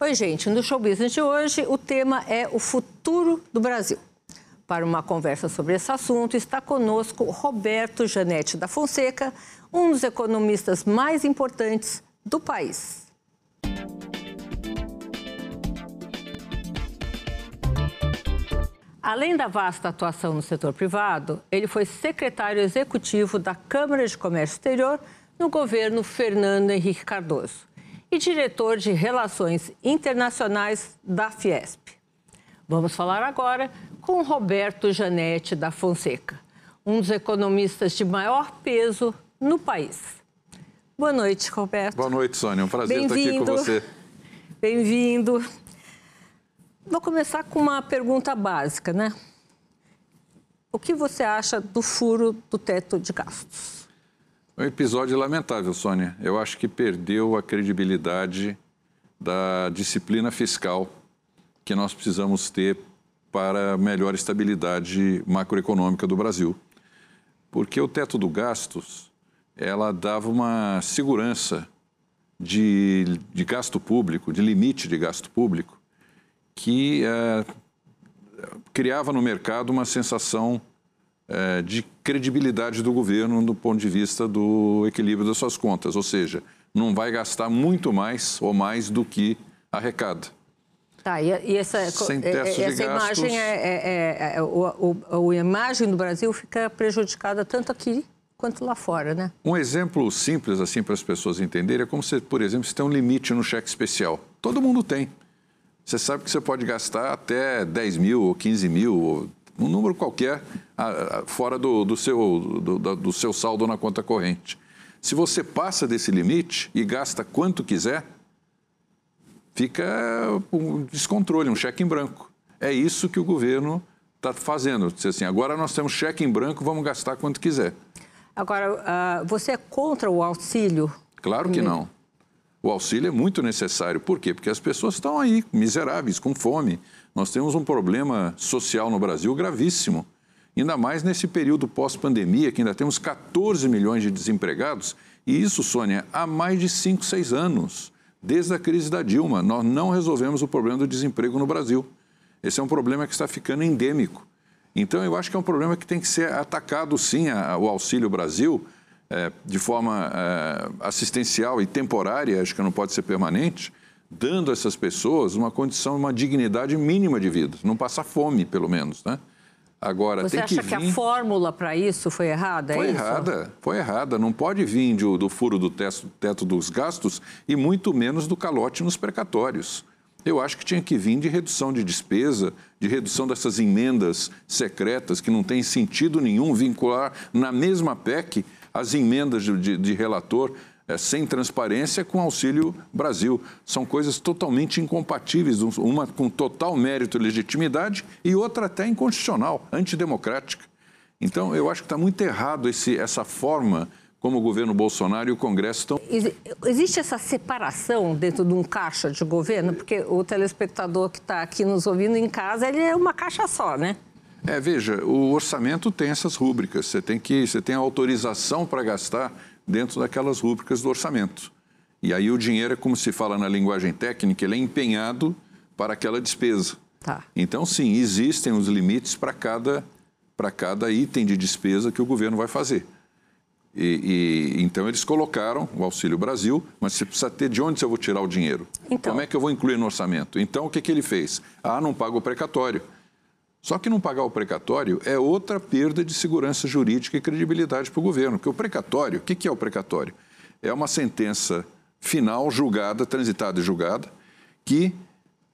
Oi, gente. No Show Business de hoje, o tema é o futuro do Brasil. Para uma conversa sobre esse assunto, está conosco Roberto Janete da Fonseca, um dos economistas mais importantes do país. Além da vasta atuação no setor privado, ele foi secretário executivo da Câmara de Comércio Exterior no governo Fernando Henrique Cardoso e diretor de Relações Internacionais da Fiesp. Vamos falar agora com Roberto Janete da Fonseca, um dos economistas de maior peso no país. Boa noite, Roberto. Boa noite, Sônia. É um prazer estar aqui com você. Bem-vindo. Vou começar com uma pergunta básica, né? O que você acha do furo do teto de gastos? É um episódio lamentável, Sônia. Eu acho que perdeu a credibilidade da disciplina fiscal que nós precisamos ter para melhor estabilidade macroeconômica do Brasil. Porque o teto do gastos, ela dava uma segurança de, de gasto público, de limite de gasto público, que é, criava no mercado uma sensação é, de credibilidade do governo do ponto de vista do equilíbrio das suas contas, ou seja, não vai gastar muito mais ou mais do que arrecada. Tá, e, e essa, Sem é, essa gastos... imagem é, é, é o, o, a imagem do Brasil fica prejudicada tanto aqui quanto lá fora, né? Um exemplo simples assim para as pessoas entenderem é como se, por exemplo, você tem um limite no cheque especial. Todo mundo tem você sabe que você pode gastar até 10 mil ou 15 mil, ou um número qualquer, fora do, do, seu, do, do seu saldo na conta corrente. Se você passa desse limite e gasta quanto quiser, fica um descontrole, um cheque em branco. É isso que o governo está fazendo. Diz assim, agora nós temos cheque em branco, vamos gastar quanto quiser. Agora, uh, você é contra o auxílio? Claro que não. O auxílio é muito necessário. Por quê? Porque as pessoas estão aí, miseráveis, com fome. Nós temos um problema social no Brasil gravíssimo. Ainda mais nesse período pós-pandemia, que ainda temos 14 milhões de desempregados. E isso, Sônia, há mais de 5, 6 anos. Desde a crise da Dilma, nós não resolvemos o problema do desemprego no Brasil. Esse é um problema que está ficando endêmico. Então, eu acho que é um problema que tem que ser atacado, sim, o Auxílio Brasil, é, de forma é, assistencial e temporária, acho que não pode ser permanente, dando a essas pessoas uma condição, uma dignidade mínima de vida, não passar fome, pelo menos, né? Agora, Você tem acha que, vir... que a fórmula para isso foi errada? É foi é errada, foi errada. Não pode vir do, do furo do teto, teto dos gastos e muito menos do calote nos precatórios. Eu acho que tinha que vir de redução de despesa, de redução dessas emendas secretas que não tem sentido nenhum vincular na mesma PEC as emendas de, de relator é, sem transparência com Auxílio Brasil. São coisas totalmente incompatíveis, uma com total mérito e legitimidade e outra até inconstitucional, antidemocrática. Então, eu acho que está muito errado esse, essa forma como o governo Bolsonaro e o Congresso estão. Existe essa separação dentro de um caixa de governo? Porque o telespectador que está aqui nos ouvindo em casa, ele é uma caixa só, né? É, veja, o orçamento tem essas rúbricas. Você tem que, você tem autorização para gastar dentro daquelas rúbricas do orçamento. E aí o dinheiro é como se fala na linguagem técnica, ele é empenhado para aquela despesa. Tá. Então, sim, existem os limites para cada, para cada item de despesa que o governo vai fazer. E, e, então eles colocaram o Auxílio Brasil, mas você precisa ter de onde eu vou tirar o dinheiro. Então. Como é que eu vou incluir no orçamento? Então o que, que ele fez? Ah, não paga o precatório. Só que não pagar o precatório é outra perda de segurança jurídica e credibilidade para o governo. Porque o precatório, o que é o precatório? É uma sentença final, julgada, transitada e julgada, que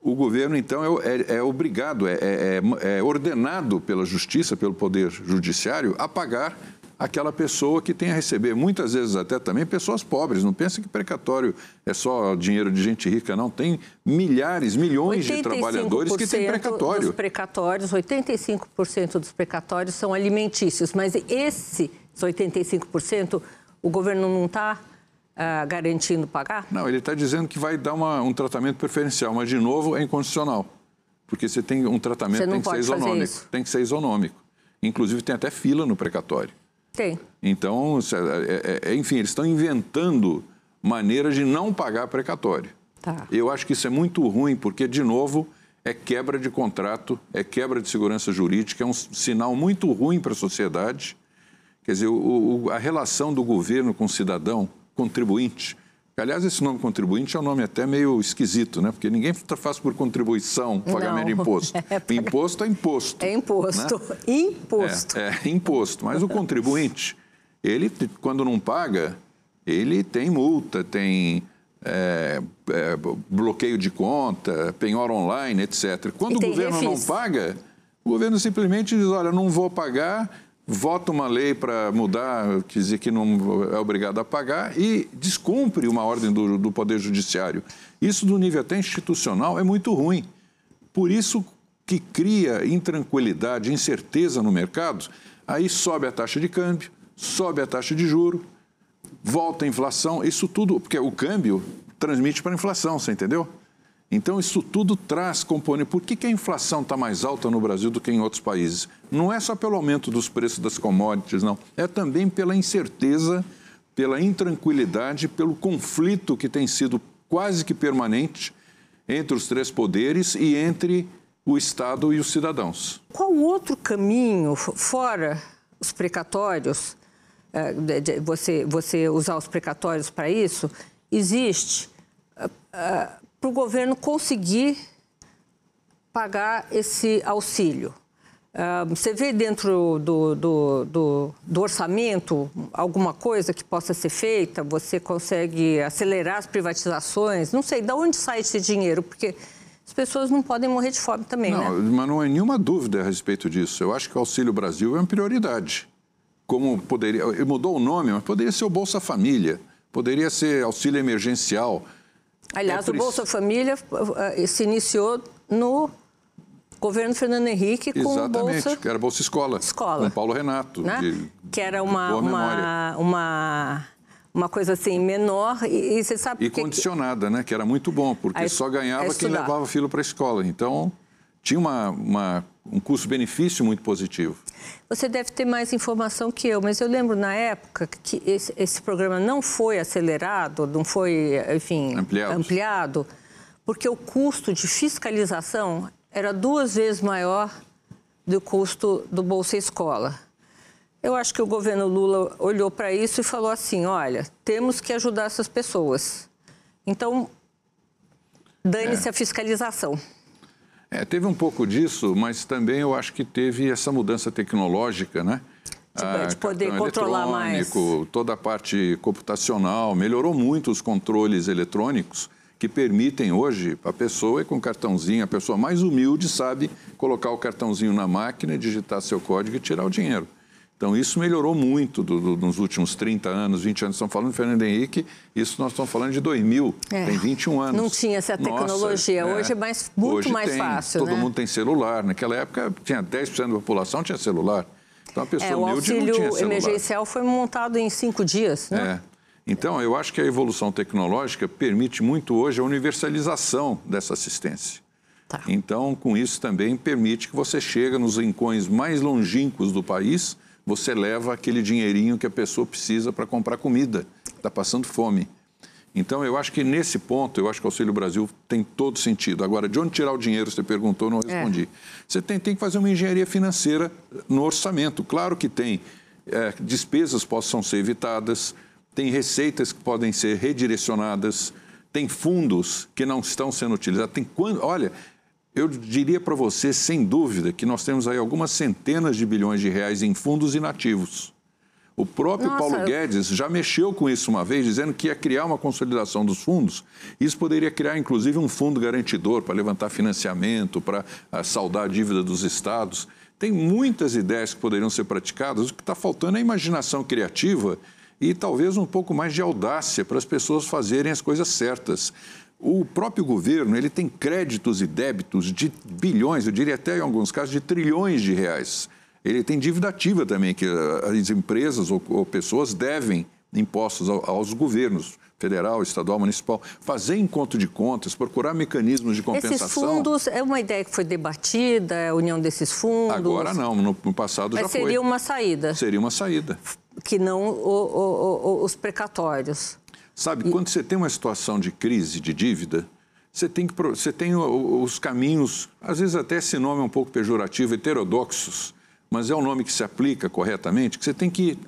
o governo, então, é, é, é obrigado, é, é, é ordenado pela justiça, pelo Poder Judiciário, a pagar aquela pessoa que tem a receber. Muitas vezes até também pessoas pobres. Não pensa que precatório é só dinheiro de gente rica, não. Tem milhares, milhões de trabalhadores que têm precatório. Dos precatórios, 85% dos precatórios são alimentícios, mas esse 85% o governo não está uh, garantindo pagar? Não, ele está dizendo que vai dar uma, um tratamento preferencial, mas de novo é inconstitucional. Porque você tem um tratamento tem que ser isonômico. Tem que ser isonômico. Inclusive tem até fila no precatório. Tem. Então, é, é, é, enfim, eles estão inventando maneiras de não pagar precatório. Tá. Eu acho que isso é muito ruim, porque, de novo, é quebra de contrato, é quebra de segurança jurídica, é um sinal muito ruim para a sociedade. Quer dizer, o, o, a relação do governo com o cidadão, contribuinte, Aliás, esse nome contribuinte é um nome até meio esquisito, né? Porque ninguém faz por contribuição, pagamento de imposto. É, imposto é imposto. É imposto. Né? Imposto. É, é, imposto. Mas o contribuinte, ele, quando não paga, ele tem multa, tem é, é, bloqueio de conta, penhora online, etc. Quando o governo refis. não paga, o governo simplesmente diz: olha, não vou pagar vota uma lei para mudar, quer dizer que não é obrigado a pagar e descumpre uma ordem do, do Poder Judiciário. Isso, do nível até institucional, é muito ruim. Por isso que cria intranquilidade, incerteza no mercado, aí sobe a taxa de câmbio, sobe a taxa de juro, volta a inflação, isso tudo, porque o câmbio transmite para a inflação, você entendeu? Então, isso tudo traz componente. Por que, que a inflação está mais alta no Brasil do que em outros países? Não é só pelo aumento dos preços das commodities, não. É também pela incerteza, pela intranquilidade, pelo conflito que tem sido quase que permanente entre os três poderes e entre o Estado e os cidadãos. Qual outro caminho, fora os precatórios, é, você, você usar os precatórios para isso, existe é, é, para o governo conseguir pagar esse auxílio. Uh, você vê dentro do, do, do, do, orçamento alguma coisa que possa ser feita? Você consegue acelerar as privatizações? Não sei, de onde sai esse dinheiro? Porque as pessoas não podem morrer de fome também, não, né? Mas não há nenhuma dúvida a respeito disso. Eu acho que o Auxílio Brasil é uma prioridade. Como poderia... Mudou o nome, mas poderia ser o Bolsa Família, poderia ser auxílio emergencial. Aliás, é o Bolsa Família eh, se iniciou no governo Fernando Henrique com Exatamente, Bolsa... que era Bolsa Escola, Escola. com Paulo Renato. Né? De... Que era uma, uma, uma, uma, coisa assim menor e, e você sabe... E condicionada, que... né? Que era muito bom, porque só ganhava quem levava filho para a escola. Então, tinha uma, uma um custo-benefício muito positivo. Você deve ter mais informação que eu, mas eu lembro na época que esse, esse programa não foi acelerado, não foi, enfim, ampliado, porque o custo de fiscalização era duas vezes maior do custo do Bolsa Escola. Eu acho que o governo Lula olhou para isso e falou assim: olha, temos que ajudar essas pessoas. Então, dane-se é. a fiscalização. É, teve um pouco disso, mas também eu acho que teve essa mudança tecnológica, né? De, ah, de poder controlar mais. Toda a parte computacional, melhorou muito os controles eletrônicos que permitem hoje a pessoa ir com cartãozinho, a pessoa mais humilde sabe colocar o cartãozinho na máquina, digitar seu código e tirar o dinheiro. Então, isso melhorou muito do, do, nos últimos 30 anos, 20 anos. Estamos falando de Fernando Henrique, isso nós estamos falando de 2000, é. tem 21 anos. Não tinha essa tecnologia. Nossa, Hoje é, é mais, muito Hoje mais tem, fácil. Todo né? mundo tem celular. Naquela época, tinha 10% da população tinha celular. Então, a pessoa é. O auxílio emergencial foi montado em cinco dias, né? É. Então, eu acho que a evolução tecnológica permite muito hoje a universalização dessa assistência. Tá. Então, com isso também permite que você chegue nos rincões mais longínquos do país você leva aquele dinheirinho que a pessoa precisa para comprar comida, está passando fome. Então, eu acho que nesse ponto, eu acho que o Auxílio Brasil tem todo sentido. Agora, de onde tirar o dinheiro, você perguntou, não respondi. É. Você tem, tem, que fazer uma engenharia financeira no orçamento. Claro que tem. É, despesas possam ser evitadas, tem receitas que podem ser redirecionadas, tem fundos que não estão sendo utilizados. Tem quando, olha, eu diria para você, sem dúvida, que nós temos aí algumas centenas de bilhões de reais em fundos inativos. O próprio Nossa. Paulo Guedes já mexeu com isso uma vez, dizendo que ia criar uma consolidação dos fundos. Isso poderia criar, inclusive, um fundo garantidor para levantar financiamento, para ah, saldar a dívida dos estados. Tem muitas ideias que poderiam ser praticadas. O que está faltando é imaginação criativa e talvez um pouco mais de audácia para as pessoas fazerem as coisas certas. O próprio governo ele tem créditos e débitos de bilhões, eu diria até em alguns casos de trilhões de reais. Ele tem dívida ativa também, que eh, as empresas ou, ou pessoas devem impostos aos governos federal, estadual, municipal, fazer encontro de contas, procurar mecanismos de compensação. Esses fundos é uma ideia que foi debatida, a união desses fundos? Agora não, no, passado Mas já foi. Mas seria uma saída? Seria uma saída. Que não o, o, o, os precatórios. Sabe, e... quando você tem uma situação de crise, de dívida, você tem, que, você tem os caminhos, às vezes até esse nome é um pouco pejorativo, heterodoxos, mas é um nome que se aplica corretamente, que você tem que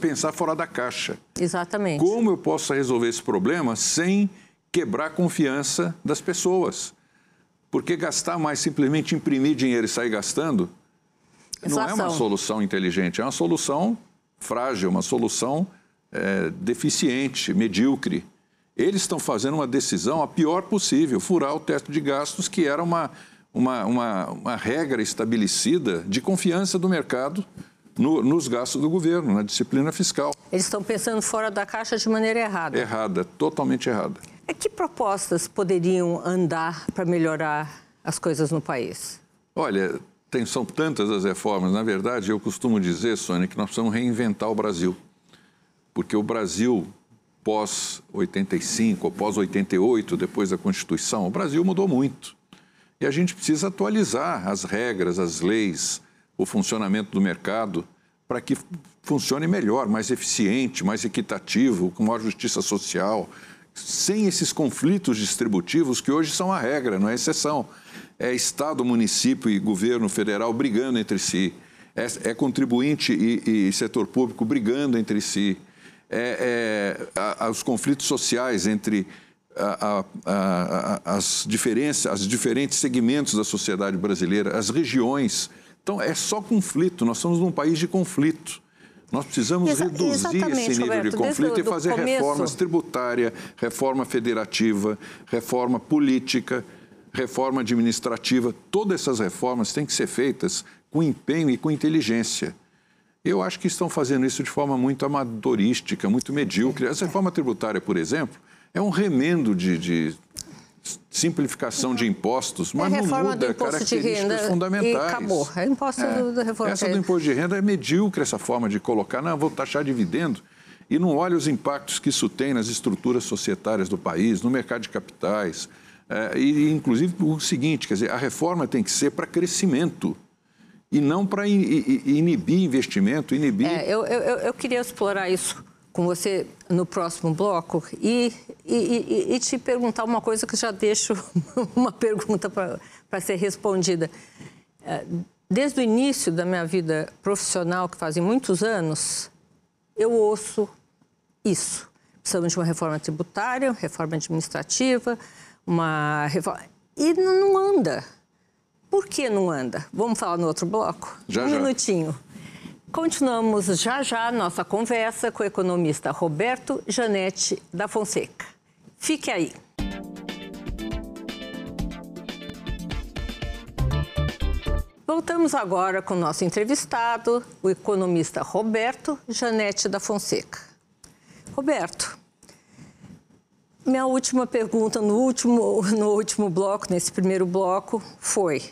pensar fora da caixa. Exatamente. Como eu posso resolver esse problema sem quebrar a confiança das pessoas? Porque gastar mais, simplesmente imprimir dinheiro e sair gastando, não é uma solução inteligente, é uma solução frágil, uma solução é, deficiente, medíocre. Eles estão fazendo uma decisão a pior possível, furar o teto de gastos, que era uma, uma, uma, uma regra estabelecida de confiança do mercado no, nos gastos do governo, na disciplina fiscal. Eles estão pensando fora da caixa de maneira errada. Errada, totalmente errada. E que propostas poderiam andar para melhorar as coisas no país? Olha, tem, são tantas as reformas. Na verdade, eu costumo dizer, Sônia, que nós precisamos reinventar o Brasil. Porque o Brasil pós-85 ou pós-88, depois da Constituição, o Brasil mudou muito. E a gente precisa atualizar as regras, as leis, o funcionamento do mercado para que funcione melhor, mais eficiente, mais equitativo, com maior justiça social, sem esses conflitos distributivos que hoje são a regra, não é exceção. É Estado, município e governo federal brigando entre si. É, é contribuinte e, e setor público brigando entre si é, é, a, a, os conflitos sociais entre a, as, diferenças, as diferentes segmentos da sociedade brasileira, as regiões. Então, é só conflito. Nós estamos num país de conflito. Nós precisamos Exa reduzir esse nível Roberto, de conflito e fazer começo... reformas tributária, reforma federativa, reforma política, reforma administrativa. Todas essas reformas têm que ser feitas com empenho e com inteligência. Eu acho que estão fazendo isso de forma muito amadorística, muito medíocre. Essa reforma tributária, por exemplo, é um remendo de, de simplificação de impostos, mas é não muda características fundamentais. E acabou. É imposto é, do, da reforma. Essa do imposto de renda é medíocre, essa forma de colocar, não, vou taxar dividendo, e não olha os impactos que isso tem nas estruturas societárias do país, no mercado de capitais. É, e, inclusive, o seguinte, quer dizer, a reforma tem que ser para crescimento e não para inibir investimento, inibir... É, eu, eu, eu queria explorar isso com você no próximo bloco e, e, e, te perguntar uma coisa que já deixo uma pergunta para ser respondida. É, desde o início da minha vida profissional, que fazem muitos anos, eu ouço isso. Precisamos de uma reforma tributária, reforma administrativa, uma reforma... E não anda. Por que não anda? Vamos falar no outro bloco? Já, um já. minutinho. Continuamos já já nossa conversa com o economista Roberto Janete da Fonseca. Fique aí. Voltamos agora com o nosso entrevistado, o economista Roberto Janete da Fonseca. Roberto, minha última pergunta no último, no último bloco, nesse primeiro bloco, foi: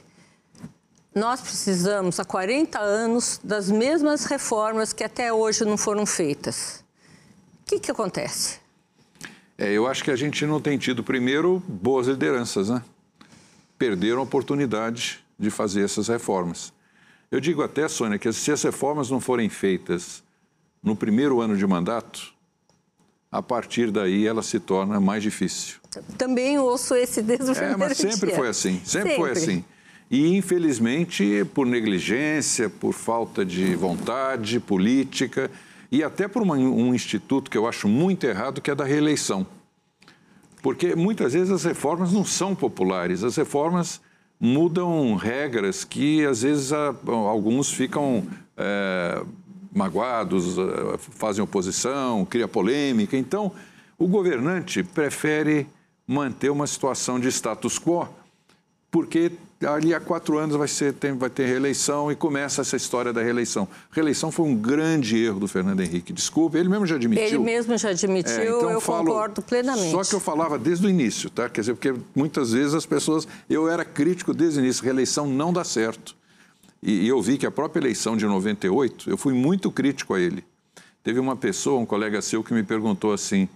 nós precisamos, há 40 anos, das mesmas reformas que até hoje não foram feitas. O que, que acontece? É, eu acho que a gente não tem tido, primeiro, boas lideranças, né? Perderam a oportunidade de fazer essas reformas. Eu digo até, Sônia, que se as reformas não forem feitas no primeiro ano de mandato, a partir daí ela se torna mais difícil. Também ouço esse desde o É, mas sempre dia. foi assim, sempre, sempre, foi assim. E, infelizmente, por negligência, por falta de vontade política e até por uma, um instituto que eu acho muito errado, que é da reeleição. Porque muitas vezes as reformas não são populares, as reformas mudam regras que às vezes alguns ficam é, magoados, é, fazem oposição, cria polêmica. Então, o governante prefere manter uma situação de status quo, porque ali há quatro anos vai, ser, tem, vai ter reeleição e começa essa história da reeleição. Reeleição foi um grande erro do Fernando Henrique. Desculpe, ele mesmo já admitiu. Ele mesmo já admitiu, é, então eu falo, concordo plenamente. Só que eu falava desde o início, tá? Quer dizer, porque muitas vezes as pessoas. Eu era crítico desde o início, reeleição não dá certo. E, e eu vi que a própria eleição de 98, eu fui muito crítico a ele. Teve uma pessoa, um colega seu, que me perguntou assim: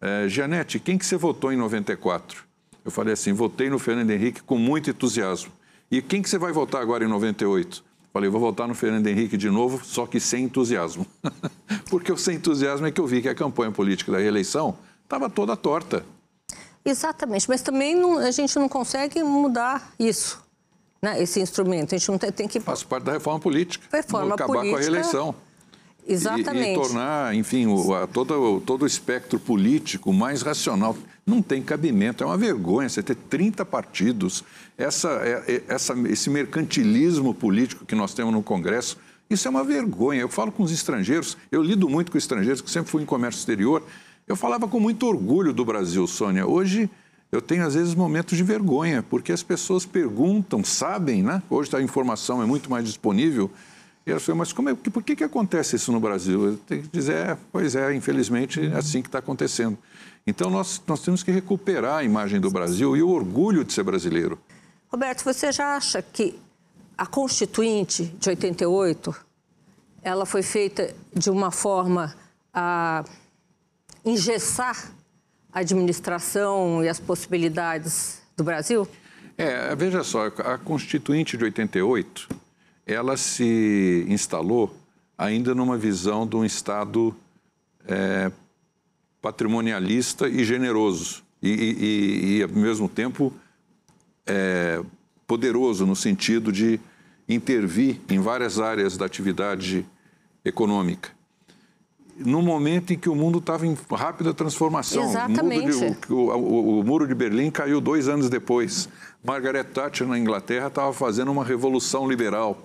eh, Janete, quem que você votou em 94? Eu falei assim, votei no Fernando Henrique com muito entusiasmo. E quem que você vai votar agora em 98? Falei, vou votar no Fernando Henrique de novo, só que sem entusiasmo. Porque o sem entusiasmo é que eu vi que a campanha política da reeleição estava toda torta. Exatamente, mas também não, a gente não consegue mudar isso, né? esse instrumento. A gente não tem, tem que... Faz parte da reforma política. Reforma acabar política... com a reeleição. Exatamente. E, e tornar, enfim, o, a, todo, todo o espectro político mais racional. Não tem cabimento, é uma vergonha você ter 30 partidos. Essa, é, é, essa, esse mercantilismo político que nós temos no Congresso, isso é uma vergonha. Eu falo com os estrangeiros, eu lido muito com estrangeiros, que sempre fui em comércio exterior. Eu falava com muito orgulho do Brasil, Sônia. Hoje eu tenho, às vezes, momentos de vergonha, porque as pessoas perguntam, sabem, né? Hoje a informação é muito mais disponível e ela falou, mas como é, por que, que acontece isso no Brasil? Eu tenho que dizer, é, pois é, infelizmente é assim que está acontecendo. Então nós, nós temos que recuperar a imagem do Brasil e o orgulho de ser brasileiro. Roberto, você já acha que a Constituinte de 88 ela foi feita de uma forma a engessar a administração e as possibilidades do Brasil? É, veja só, a Constituinte de 88 ela se instalou ainda numa visão de um Estado é, patrimonialista e generoso, e, e, e, ao mesmo tempo é, poderoso no sentido de intervir em várias áreas da atividade econômica. No momento em que o mundo estava em rápida transformação. Exatamente. O, o, o, o, muro de Berlim caiu dois anos depois. Margaret Thatcher, na Inglaterra, estava fazendo uma revolução liberal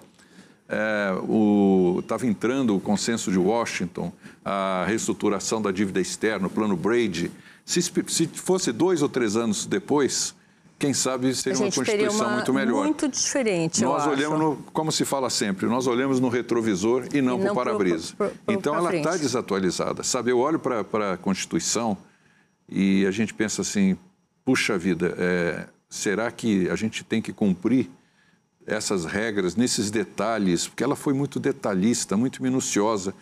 estava é, entrando o consenso de Washington, a reestruturação da dívida externa, o plano Brady. Se, se fosse dois ou três anos depois, quem sabe seria uma Constituição uma muito melhor. Muito diferente, Nós olhamos, no, como se fala sempre, nós olhamos no retrovisor e não, para o para-brisa. Então ela está desatualizada. Sabe, eu olho para a Constituição e a gente pensa assim, puxa vida, é, será que a gente tem que cumprir essas regras, nesses detalhes, porque ela foi muito detalhista, muito minuciosa.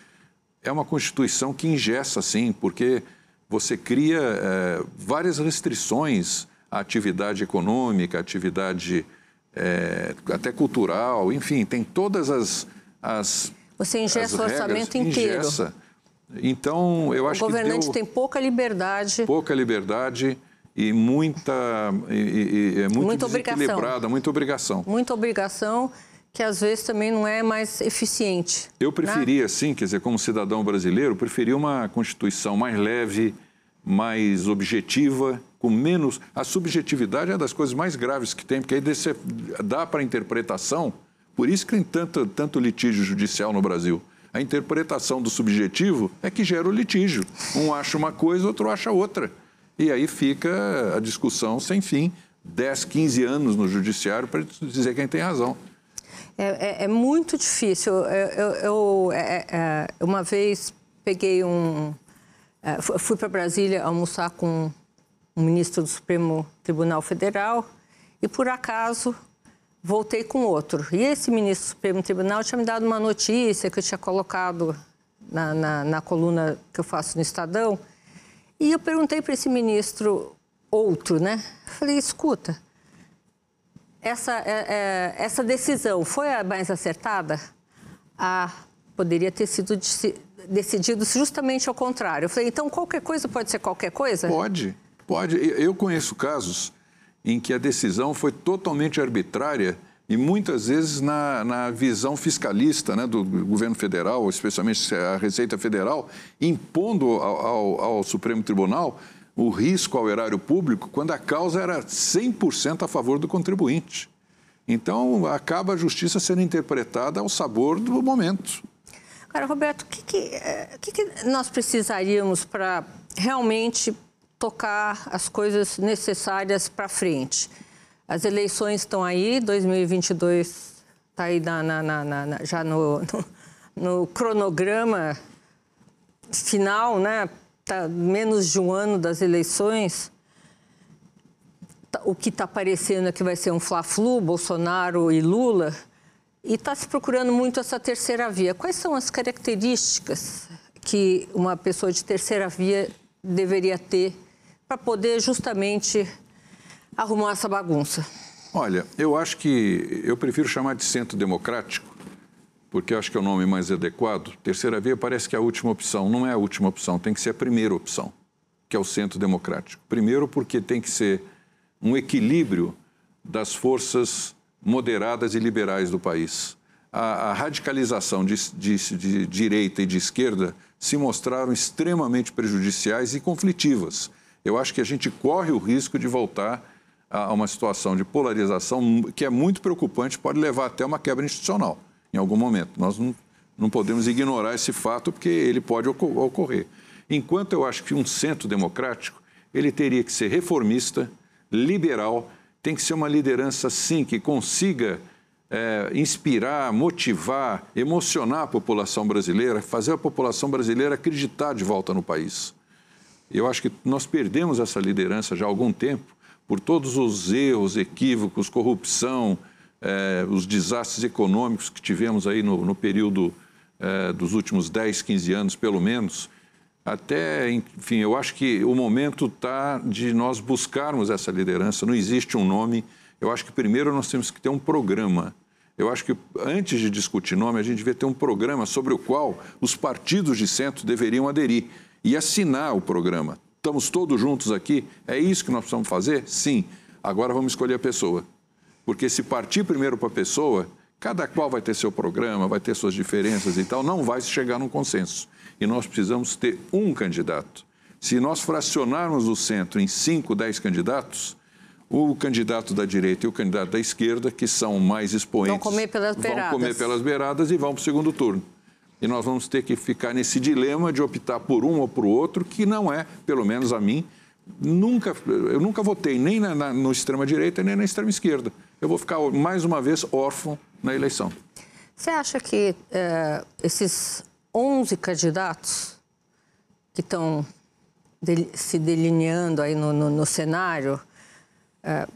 É uma Constituição que ingessa, sim, porque você cria é, várias restrições à atividade econômica, à atividade é, até cultural, enfim, tem todas as. as você ingessa o orçamento inteiro. Ingessa. Então, eu acho que. O governante deu tem pouca liberdade. Pouca liberdade e muita e, e, é muito muita obrigação. muita obrigação. Muita obrigação que às vezes também não é mais eficiente. Eu né? preferia, né? sim, quer dizer, como cidadão brasileiro, preferia uma Constituição mais leve, mais objetiva, com menos. A subjetividade é das coisas mais graves que tem, porque aí dá para interpretação. Por isso que tem tanto, tanto litígio judicial no Brasil. A interpretação do subjetivo é que gera o litígio. Um acha uma coisa, outro acha outra. E aí fica a discussão sem fim, 10, 15 anos no judiciário para dizer quem tem razão. É, é, é muito difícil. Eu, eu, eu é, é uma vez peguei um. É, fui para Brasília almoçar com um ministro do Supremo Tribunal Federal e, por acaso, voltei com outro. E esse ministro do Supremo Tribunal tinha me dado uma notícia que eu tinha colocado na, na, na coluna que eu faço no Estadão e eu perguntei para esse ministro outro, né? Falei, escuta, essa, é, é, essa decisão foi a mais acertada? Ah, poderia ter sido decidido justamente ao contrário. Eu falei, então qualquer coisa pode ser qualquer coisa? Pode, pode. Eu conheço casos em que a decisão foi totalmente arbitrária e muitas vezes na, na visão fiscalista né, do governo federal, especialmente a Receita Federal, impondo ao, ao, ao Supremo Tribunal o risco ao erário público quando a causa era 100% a favor do contribuinte. Então, acaba a justiça sendo interpretada ao sabor do momento. Cara, Roberto, o que, que, eh, que, que nós precisaríamos para realmente tocar as coisas necessárias para frente? As eleições estão aí, 2022 está aí na, na, na, já no, no, no, cronograma final, né? Tá menos de um ano das eleições. Tá, o que está parecendo é que vai ser um fla-flu, Bolsonaro e Lula. E está se procurando muito essa terceira via. Quais são as características que uma pessoa de terceira via deveria ter para poder justamente arrumar essa bagunça? Olha, eu acho que eu prefiro chamar de centro democrático, porque acho que é o nome mais adequado. Terceira via parece que é a última opção. Não é a última opção, tem que ser a primeira opção. que é o centro democrático. Primeiro, porque tem que ser um equilíbrio das forças moderadas e liberais do país. A, a radicalização de, de, de direita e de esquerda se mostraram extremamente prejudiciais e conflitivas. Eu acho que a gente corre o risco de voltar a uma situação de polarização que é muito preocupante, pode levar até uma quebra institucional em algum momento. Nós não, não podemos ignorar esse fato porque ele pode ocorrer. Enquanto eu acho que um centro democrático, ele teria que ser reformista, liberal, tem que ser uma liderança, sim, que consiga é, inspirar, motivar, emocionar a população brasileira, fazer a população brasileira acreditar de volta no país. Eu acho que nós perdemos essa liderança já há algum tempo por todos os erros, equívocos, corrupção, é, os desastres econômicos que tivemos aí no, no período é, dos últimos 10, 15 anos, pelo menos. Até, enfim, eu acho que o momento está de nós buscarmos essa liderança. Não existe um nome. Eu acho que primeiro nós temos que ter um programa. Eu acho que antes de discutir nome, a gente devia ter um programa sobre o qual os partidos de centro deveriam aderir e assinar o programa. Estamos todos juntos aqui? É isso que nós precisamos fazer? Sim. Agora vamos escolher a pessoa. Porque se partir primeiro para a pessoa, cada qual vai ter seu programa, vai ter suas diferenças e tal, não vai chegar num consenso e nós precisamos ter um candidato. Se nós fracionarmos o centro em 5, 10 candidatos, o candidato da direita e o candidato da esquerda, que são mais expoentes, vão comer pelas beiradas, vão comer pelas beiradas e vão para o segundo turno. E nós vamos ter que ficar nesse dilema de optar por um ou por outro, que não é, pelo menos a mim, nunca, eu nunca votei nem na, na, no extrema-direita nem na extrema-esquerda. Eu vou ficar, mais uma vez, órfão na eleição. Você acha que uh, esses 11 candidatos que estão de, se delineando aí no, no, no cenário. É,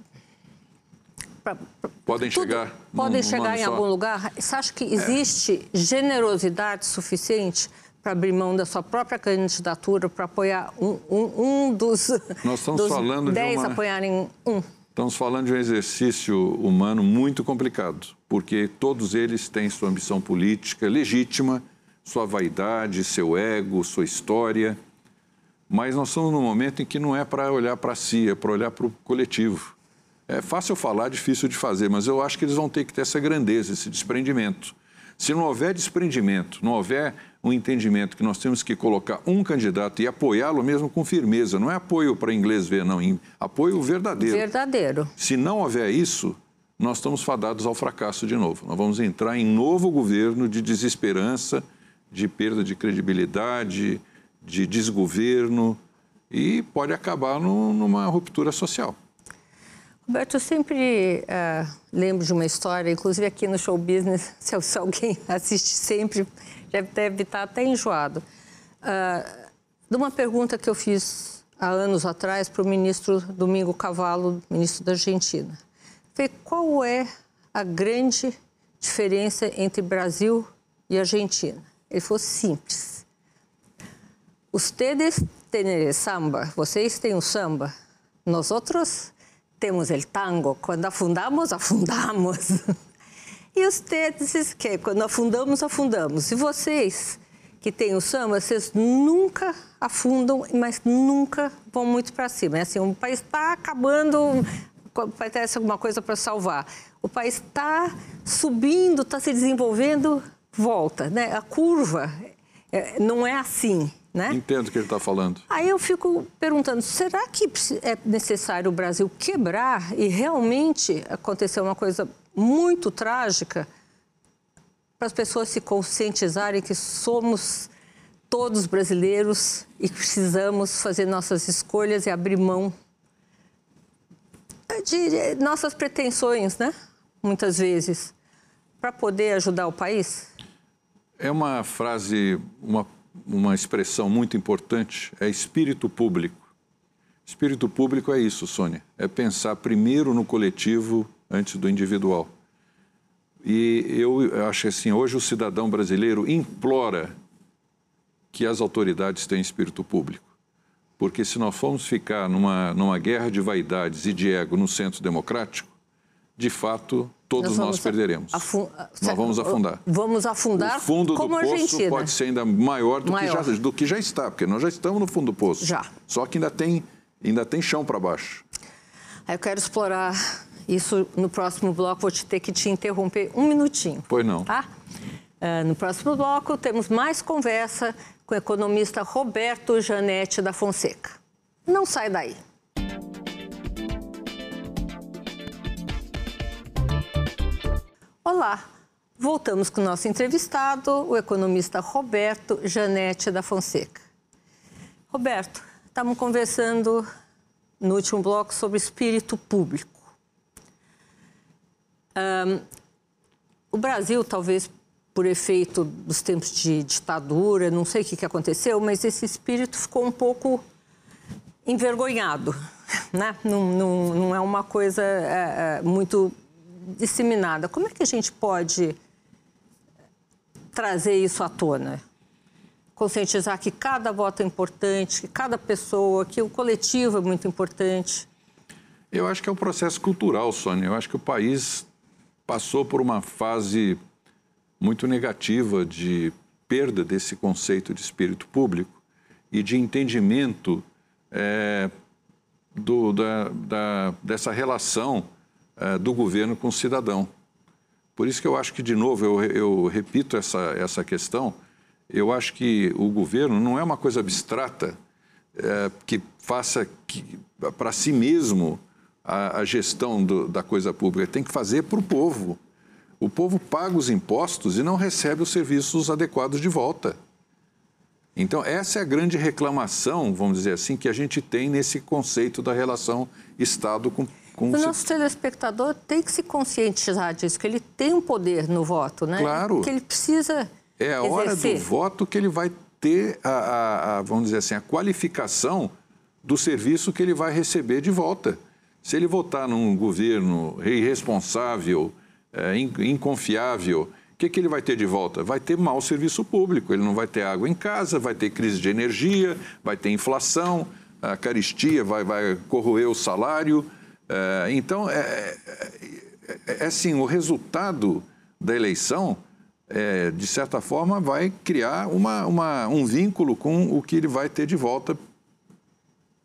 podem chegar. Podem num, chegar em só. algum lugar. Você acha que existe é. generosidade suficiente para abrir mão da sua própria candidatura para apoiar um, um, um, dos. Nós estamos dos falando de uma... apoiarem um. Estamos falando de um exercício humano muito complicado, porque todos eles têm sua ambição política legítima sua vaidade, seu ego, sua história. Mas nós estamos num momento em que não é para olhar para si, é para olhar para o coletivo. É fácil falar, difícil de fazer, mas eu acho que eles vão ter que ter essa grandeza, esse desprendimento. Se não houver desprendimento, não houver um entendimento que nós temos que colocar um candidato e apoiá-lo mesmo com firmeza, não é apoio para inglês ver, não, apoio verdadeiro. Verdadeiro. Se não houver isso, nós estamos fadados ao fracasso de novo. Nós vamos entrar em novo governo de desesperança, de perda de credibilidade, de desgoverno e pode acabar no, numa ruptura social. Roberto, eu sempre uh, lembro de uma história, inclusive aqui no show business, se, se alguém assiste sempre, já deve estar até enjoado, uh, de uma pergunta que eu fiz há anos atrás para o ministro Domingo Cavallo, ministro da Argentina. Falei, qual é a grande diferença entre Brasil e Argentina? Ele falou simples. Ustedes têm samba, vocês têm o samba. Nós outros temos o tango. Quando afundamos, afundamos. E ustedes que quando afundamos, afundamos. E vocês que têm o samba, vocês nunca afundam, mas nunca vão muito para cima. É assim, o país está acabando, aparece alguma coisa para salvar. O país está subindo, está se desenvolvendo, volta, né? A curva é, não é assim, né? Entendo o que ele está falando. Aí eu fico perguntando, será que é necessário o Brasil quebrar e realmente acontecer uma coisa muito trágica para as pessoas se conscientizarem que somos todos brasileiros e precisamos fazer nossas escolhas e abrir mão de nossas pretensões, né? Muitas vezes, para poder ajudar o país? É uma frase, uma, uma expressão muito importante, é espírito público. Espírito público é isso, Sônia, é pensar primeiro no coletivo antes do individual. E eu acho assim, hoje o cidadão brasileiro implora que as autoridades tenham espírito público. Porque se nós formos ficar numa, numa guerra de vaidades e de ego no centro democrático, de fato, todos nós, nós perderemos. Nós vamos afundar. Vamos afundar O fundo como do poço Argentina. pode ser ainda maior, do, maior. Que já, do que já está, porque nós já estamos no fundo do poço. Já. Só que ainda tem, ainda tem chão para baixo. Eu quero explorar isso no próximo bloco. Vou te ter que te interromper um minutinho. Pois não. Tá? Uh, no próximo bloco, temos mais conversa com o economista Roberto Janete da Fonseca. Não sai daí. Olá, voltamos com o nosso entrevistado, o economista Roberto Janete da Fonseca. Roberto, estamos conversando no último bloco sobre espírito público. Um, o Brasil, talvez por efeito dos tempos de ditadura, não sei o que, que aconteceu, mas esse espírito ficou um pouco envergonhado. Né? Não, não, não é uma coisa é, muito disseminada. Como é que a gente pode trazer isso à tona? Conscientizar que cada voto é importante, que cada pessoa, que o coletivo é muito importante. Eu acho que é um processo cultural, Sônia. Eu acho que o país passou por uma fase muito negativa de perda desse conceito de espírito público e de entendimento é, do, da, da, dessa relação eh, do governo com o cidadão. Por isso que eu acho que, de novo, eu, eu repito essa, essa questão, eu acho que o governo não é uma coisa abstrata é, que faça para si mesmo a, a gestão do, da coisa pública, tem que fazer para o povo. O povo paga os impostos e não recebe os serviços adequados de volta. Então, essa é a grande reclamação, vamos dizer assim, que a gente tem nesse conceito da relação Estado com, com o nosso telespectador tem que se conscientizar disso, que ele tem um poder no voto, né? Claro. Que ele precisa. É a hora do voto que ele vai ter a, a, a, vamos dizer assim, a qualificação do serviço que ele vai receber de volta. Se ele votar num governo irresponsável, é, inconfiável, o que, que ele vai ter de volta? Vai ter mau serviço público. Ele não vai ter água em casa, vai ter crise de energia, vai ter inflação, a caristia vai, vai corroer o salário. É, então, é, é, é, assim, o resultado da eleição, é, de certa forma, vai criar uma, uma, um vínculo com o que ele vai ter de volta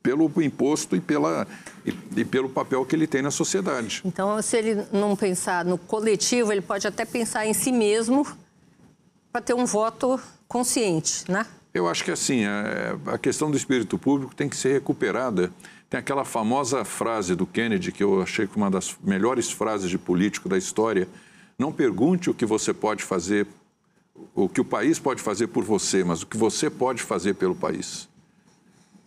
pelo imposto e, pela, e, e, pelo papel que ele tem na sociedade. Então, se ele não pensar no coletivo, ele pode até pensar em si mesmo para ter um voto consciente, né? Eu acho que assim, a, a questão do espírito público tem que ser recuperada tem aquela famosa frase do Kennedy, que eu achei que uma das melhores frases de político da história: não pergunte o que você pode fazer, o que o país pode fazer por você, mas o que você pode fazer pelo país.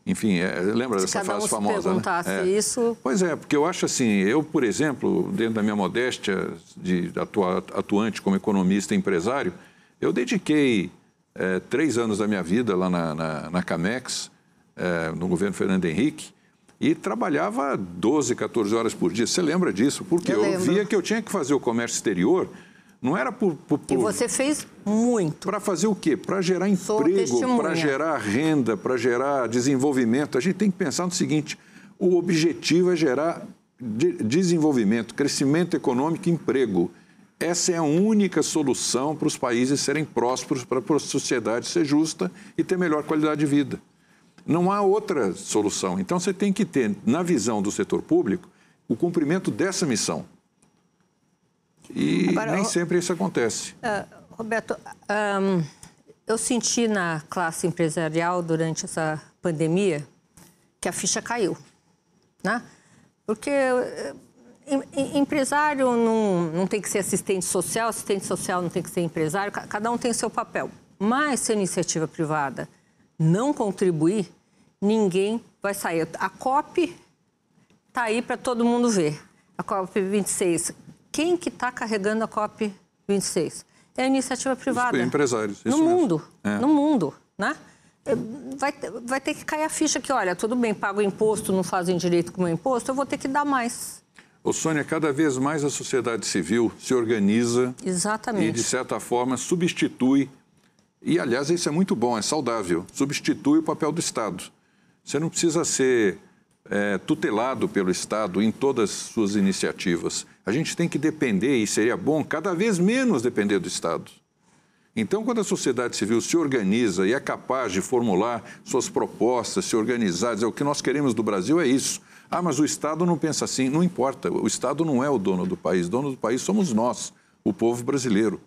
Enfim, é, lembra se dessa frase um famosa? Perguntasse né? é. isso. Pois é, porque eu acho assim, eu, por exemplo, dentro da minha modéstia de atua, atuante como economista e empresário, eu dediquei é, três anos da minha vida lá na, na, na Camex, é, no governo Fernando Henrique, e trabalhava 12, 14 horas por dia. Você lembra disso? Porque eu, eu via que eu tinha que fazer o comércio exterior, não era por. por, por... E você fez muito. Para fazer o quê? Para gerar emprego, para gerar renda, para gerar desenvolvimento. A gente tem que pensar no seguinte: o objetivo é gerar de desenvolvimento, crescimento econômico e emprego. Essa é a única solução para os países serem prósperos, para a sociedade ser justa e ter melhor qualidade de vida. Não há outra solução. Então, você tem que ter, na visão do setor público, o cumprimento dessa missão. E Agora, nem sempre isso acontece. Uh, Roberto, um, eu senti na classe empresarial durante essa pandemia que a ficha caiu, né? Porque uh, empresário não, não tem que ser assistente social, assistente social não tem que ser empresário, cada um tem o seu papel. Mas se a iniciativa privada não contribuir, ninguém vai sair. A COP está aí para todo mundo ver. A COP 26. Quem que está carregando a COP 26? É a iniciativa privada. Os empresários. no mundo. É. No mundo, né? É, vai, vai ter que cair a ficha que, olha, tudo bem, pago imposto, não fazem direito com o meu imposto, eu vou ter que dar mais. Ô, Sônia, cada vez mais a sociedade civil se organiza. Exatamente. E, de certa forma, substitui. E, aliás, isso é muito bom, é saudável. Substitui o papel do Estado. Você não precisa ser é, tutelado pelo Estado em todas as suas iniciativas. A gente tem que depender, e seria bom cada vez menos depender do Estado. Então, quando a sociedade civil se organiza e é capaz de formular suas propostas, se organizar, dizer o que nós queremos do Brasil é isso. Ah, mas o Estado não pensa assim. Não importa, o Estado não é o dono do país. O dono do país somos nós, o povo brasileiro.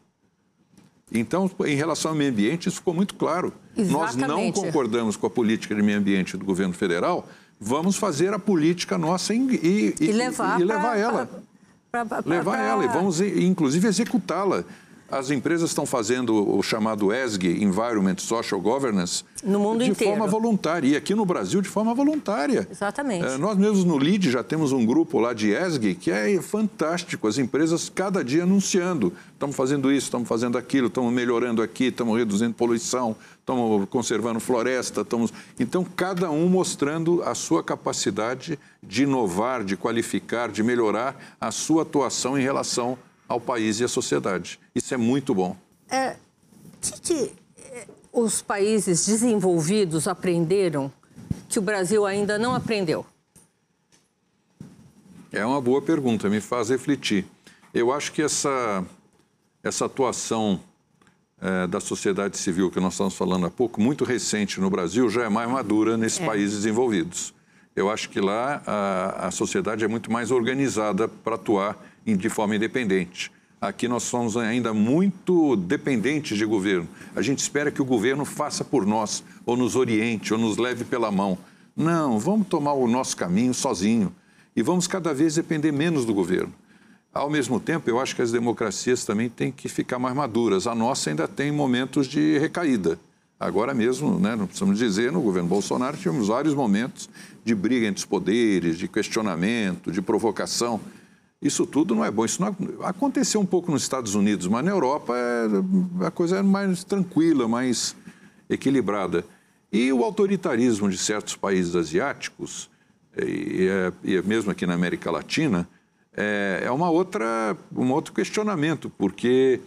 Então, em relação ao meio ambiente, isso ficou muito claro. Exatamente. Nós não concordamos com a política de meio ambiente do governo federal, vamos fazer a política nossa e, e, e levar, e levar pra, ela. Pra, pra, levar ela e vamos, inclusive, executá-la. As empresas estão fazendo o chamado ESG, Environment Social Governance, no mundo de inteiro. forma voluntária. E aqui no Brasil, de forma voluntária. Exatamente. É, nós mesmos no LID já temos um grupo lá de ESG que é fantástico. As empresas cada dia anunciando. Estamos fazendo isso, estamos fazendo aquilo, estamos melhorando aqui, estamos reduzindo poluição, estamos conservando floresta. Estamos... Então, cada um mostrando a sua capacidade de inovar, de qualificar, de melhorar a sua atuação em relação ao país e à sociedade. Isso é muito bom. É, que, que é, os países desenvolvidos aprenderam que o Brasil ainda não aprendeu? É uma boa pergunta, me faz refletir. Eu acho que essa, essa atuação é, da sociedade civil que nós estamos falando há pouco, muito recente no Brasil, já é mais madura nesses é. países desenvolvidos. Eu acho que lá a, a sociedade é muito mais organizada para atuar de forma independente. Aqui nós somos ainda muito dependentes de governo. A gente espera que o governo faça por nós, ou nos oriente, ou nos leve pela mão. Não, vamos tomar o nosso caminho sozinho e vamos cada vez depender menos do governo. Ao mesmo tempo, eu acho que as democracias também têm que ficar mais maduras. A nossa ainda tem momentos de recaída. Agora mesmo, né, não precisamos dizer, no governo Bolsonaro tivemos vários momentos de briga entre os poderes, de questionamento, de provocação. Isso tudo não é bom. Isso não aconteceu um pouco nos Estados Unidos, mas na Europa é, a coisa é mais tranquila, mais equilibrada. E o autoritarismo de certos países asiáticos, e, é, e mesmo aqui na América Latina, é, é uma outra, um outro questionamento, porque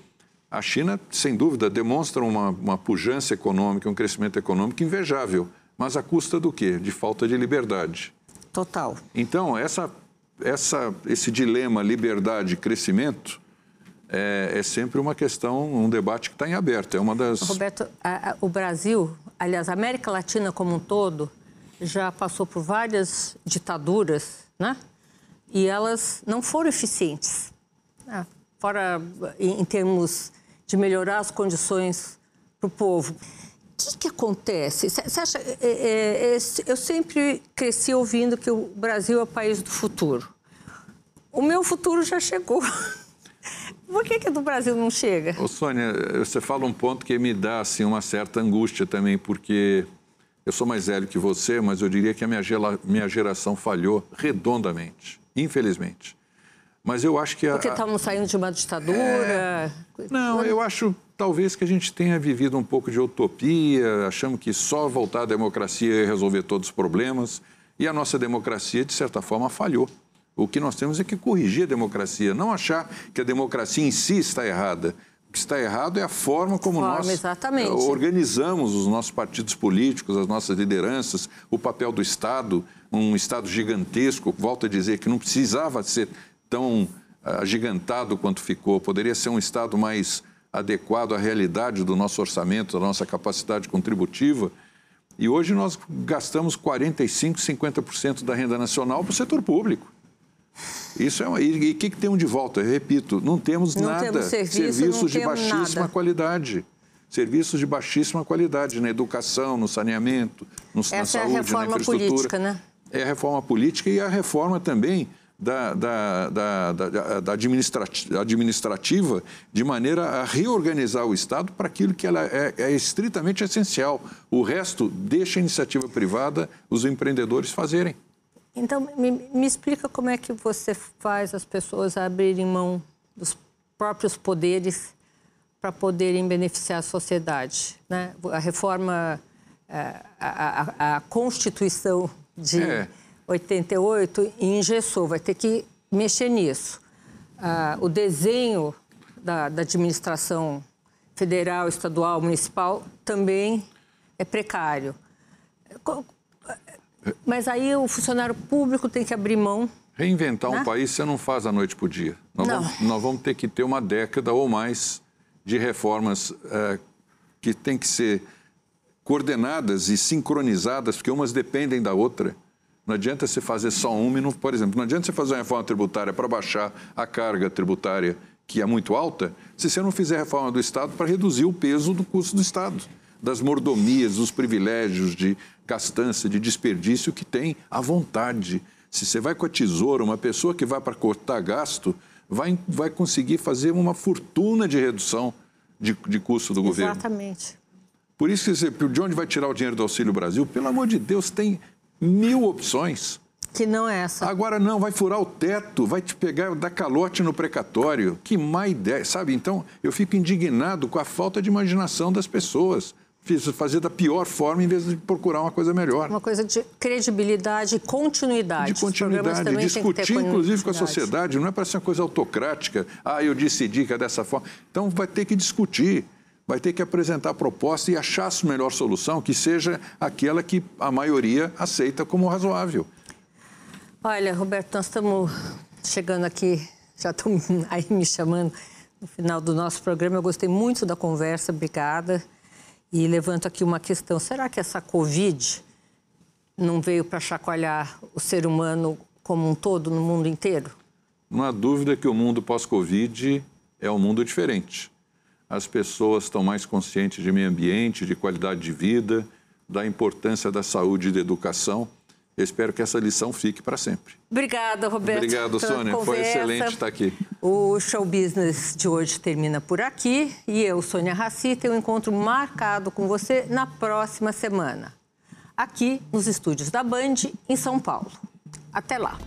a China, sem dúvida, demonstra uma, uma pujança econômica, um crescimento econômico invejável, mas à custa do quê? De falta de liberdade. Total. Então, essa essa, esse dilema liberdade-crescimento é, é, sempre uma questão, um debate que está em aberto. É uma das. Roberto, a, a, o Brasil, aliás, a América Latina como um todo, já passou por várias ditaduras, né? E elas não foram eficientes. Né? Fora em, em termos de melhorar as condições para o povo. O que, que acontece? Você acha? É, é, é, eu sempre cresci ouvindo que o Brasil é o país do futuro. O meu futuro já chegou. Por que, que do Brasil não chega? Ô, Sônia, você fala um ponto que me dá assim, uma certa angústia também, porque eu sou mais velho que você, mas eu diria que a minha, minha geração falhou redondamente, infelizmente. Mas eu acho que... A, Porque estávamos saindo de uma ditadura? É... Não, eu acho talvez que a gente tenha vivido um pouco de utopia, achamos que só voltar à democracia ia resolver todos os problemas, e a nossa democracia, de certa forma, falhou. O que nós temos é que corrigir a democracia, não achar que a democracia em si está errada. O que está errado é a forma como forma, nós exatamente. organizamos os nossos partidos políticos, as nossas lideranças, o papel do Estado, um Estado gigantesco, volto a dizer que não precisava ser tão agigantado quanto ficou, poderia ser um Estado mais adequado à realidade do nosso orçamento, da nossa capacidade contributiva. E hoje nós gastamos 45%, 50% da renda nacional para o setor público. Isso é uma, e o que, que temos de volta? Eu repito, não temos não nada. Temos serviço, Serviços de baixíssima nada. qualidade. Serviços de baixíssima qualidade na educação, no saneamento, no, Essa na saúde, é a reforma na infraestrutura. Política, né? É a reforma política e a reforma também da, da, da, da administrativa de maneira a reorganizar o Estado para aquilo que ela é, é, estritamente essencial. O resto deixa a iniciativa privada, os empreendedores fazerem. Então, me, me explica como é que você faz as pessoas abrirem mão dos próprios poderes para poderem beneficiar a sociedade. Né? A reforma, é, a, a, a Constituição de... É 88 e engessou, vai ter que mexer nisso. Ah, o desenho da, da, administração federal, estadual, municipal também é precário. Mas aí o funcionário público tem que abrir mão. Reinventar né? um país você não faz da noite para o dia. Nós vamos, nós, vamos, ter que ter uma década ou mais de reformas é, que têm que ser coordenadas e sincronizadas, porque umas dependem da outra. Não adianta você fazer só uma e não, por exemplo, não adianta você fazer uma reforma tributária para baixar a carga tributária que é muito alta, se você não fizer reforma do Estado para reduzir o peso do custo do Estado, das mordomias, dos privilégios de gastança, de desperdício que tem à vontade. Se você vai com a tesoura, uma pessoa que vai para cortar gasto, vai, vai conseguir fazer uma fortuna de redução de, de custo do Exatamente. governo. Exatamente. Por isso, de onde vai tirar o dinheiro do Auxílio Brasil? Pelo amor de Deus, tem mil opções. Que não é essa. Agora não, vai furar o teto, vai te pegar, dar calote no precatório. Que má ideia, sabe? Então, eu fico indignado com a falta de imaginação das pessoas. Fazer da pior forma em vez de procurar uma coisa melhor. Uma coisa de credibilidade e continuidade. De continuidade, discutir inclusive com a sociedade, não é para ser uma coisa autocrática. Ah, eu decidi que é dessa forma. Então vai ter que discutir vai ter que apresentar a proposta e achar a melhor solução, que seja aquela que a maioria aceita como razoável. Olha, Roberto, nós estamos chegando aqui, já estão aí me chamando no final do nosso programa. Eu gostei muito da conversa, obrigada. E levanto aqui uma questão: será que essa Covid não veio para chacoalhar o ser humano como um todo no mundo inteiro? Não há dúvida que o mundo pós-Covid é um mundo diferente as pessoas estão mais conscientes de meio ambiente, de qualidade de vida, da importância da saúde e da educação. Eu espero que essa lição fique para sempre. Obrigada, Roberto. Obrigado, Sônia. Foi excelente estar aqui. O Show Business de hoje termina por aqui e eu, Sônia Raci, tenho um encontro marcado com você na próxima semana, aqui nos estúdios da Band, em São Paulo. Até lá.